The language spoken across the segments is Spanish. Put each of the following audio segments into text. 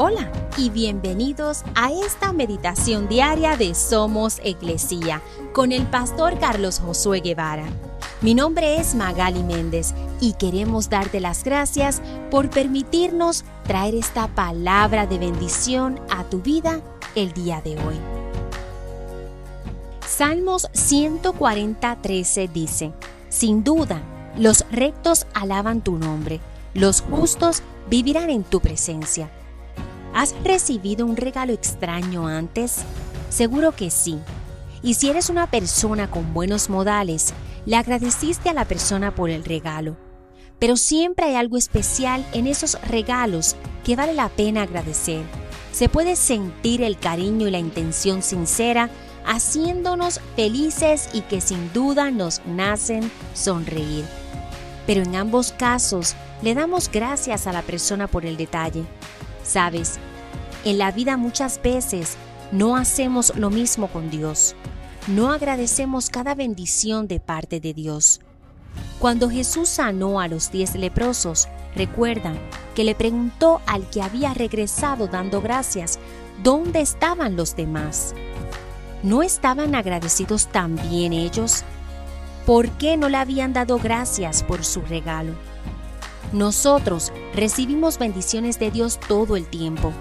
Hola y bienvenidos a esta meditación diaria de Somos Iglesia con el pastor Carlos Josué Guevara. Mi nombre es Magali Méndez y queremos darte las gracias por permitirnos traer esta palabra de bendición a tu vida el día de hoy. Salmos 140:13 dice, Sin duda, los rectos alaban tu nombre, los justos vivirán en tu presencia. ¿Has recibido un regalo extraño antes? Seguro que sí. Y si eres una persona con buenos modales, le agradeciste a la persona por el regalo. Pero siempre hay algo especial en esos regalos que vale la pena agradecer. Se puede sentir el cariño y la intención sincera haciéndonos felices y que sin duda nos nacen sonreír. Pero en ambos casos le damos gracias a la persona por el detalle. Sabes, en la vida muchas veces no hacemos lo mismo con Dios. No agradecemos cada bendición de parte de Dios. Cuando Jesús sanó a los diez leprosos, recuerdan que le preguntó al que había regresado dando gracias, ¿dónde estaban los demás? ¿No estaban agradecidos también ellos? ¿Por qué no le habían dado gracias por su regalo? Nosotros recibimos bendiciones de Dios todo el tiempo.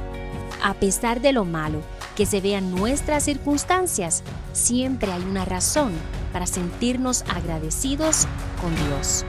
A pesar de lo malo que se vean nuestras circunstancias, siempre hay una razón para sentirnos agradecidos con Dios.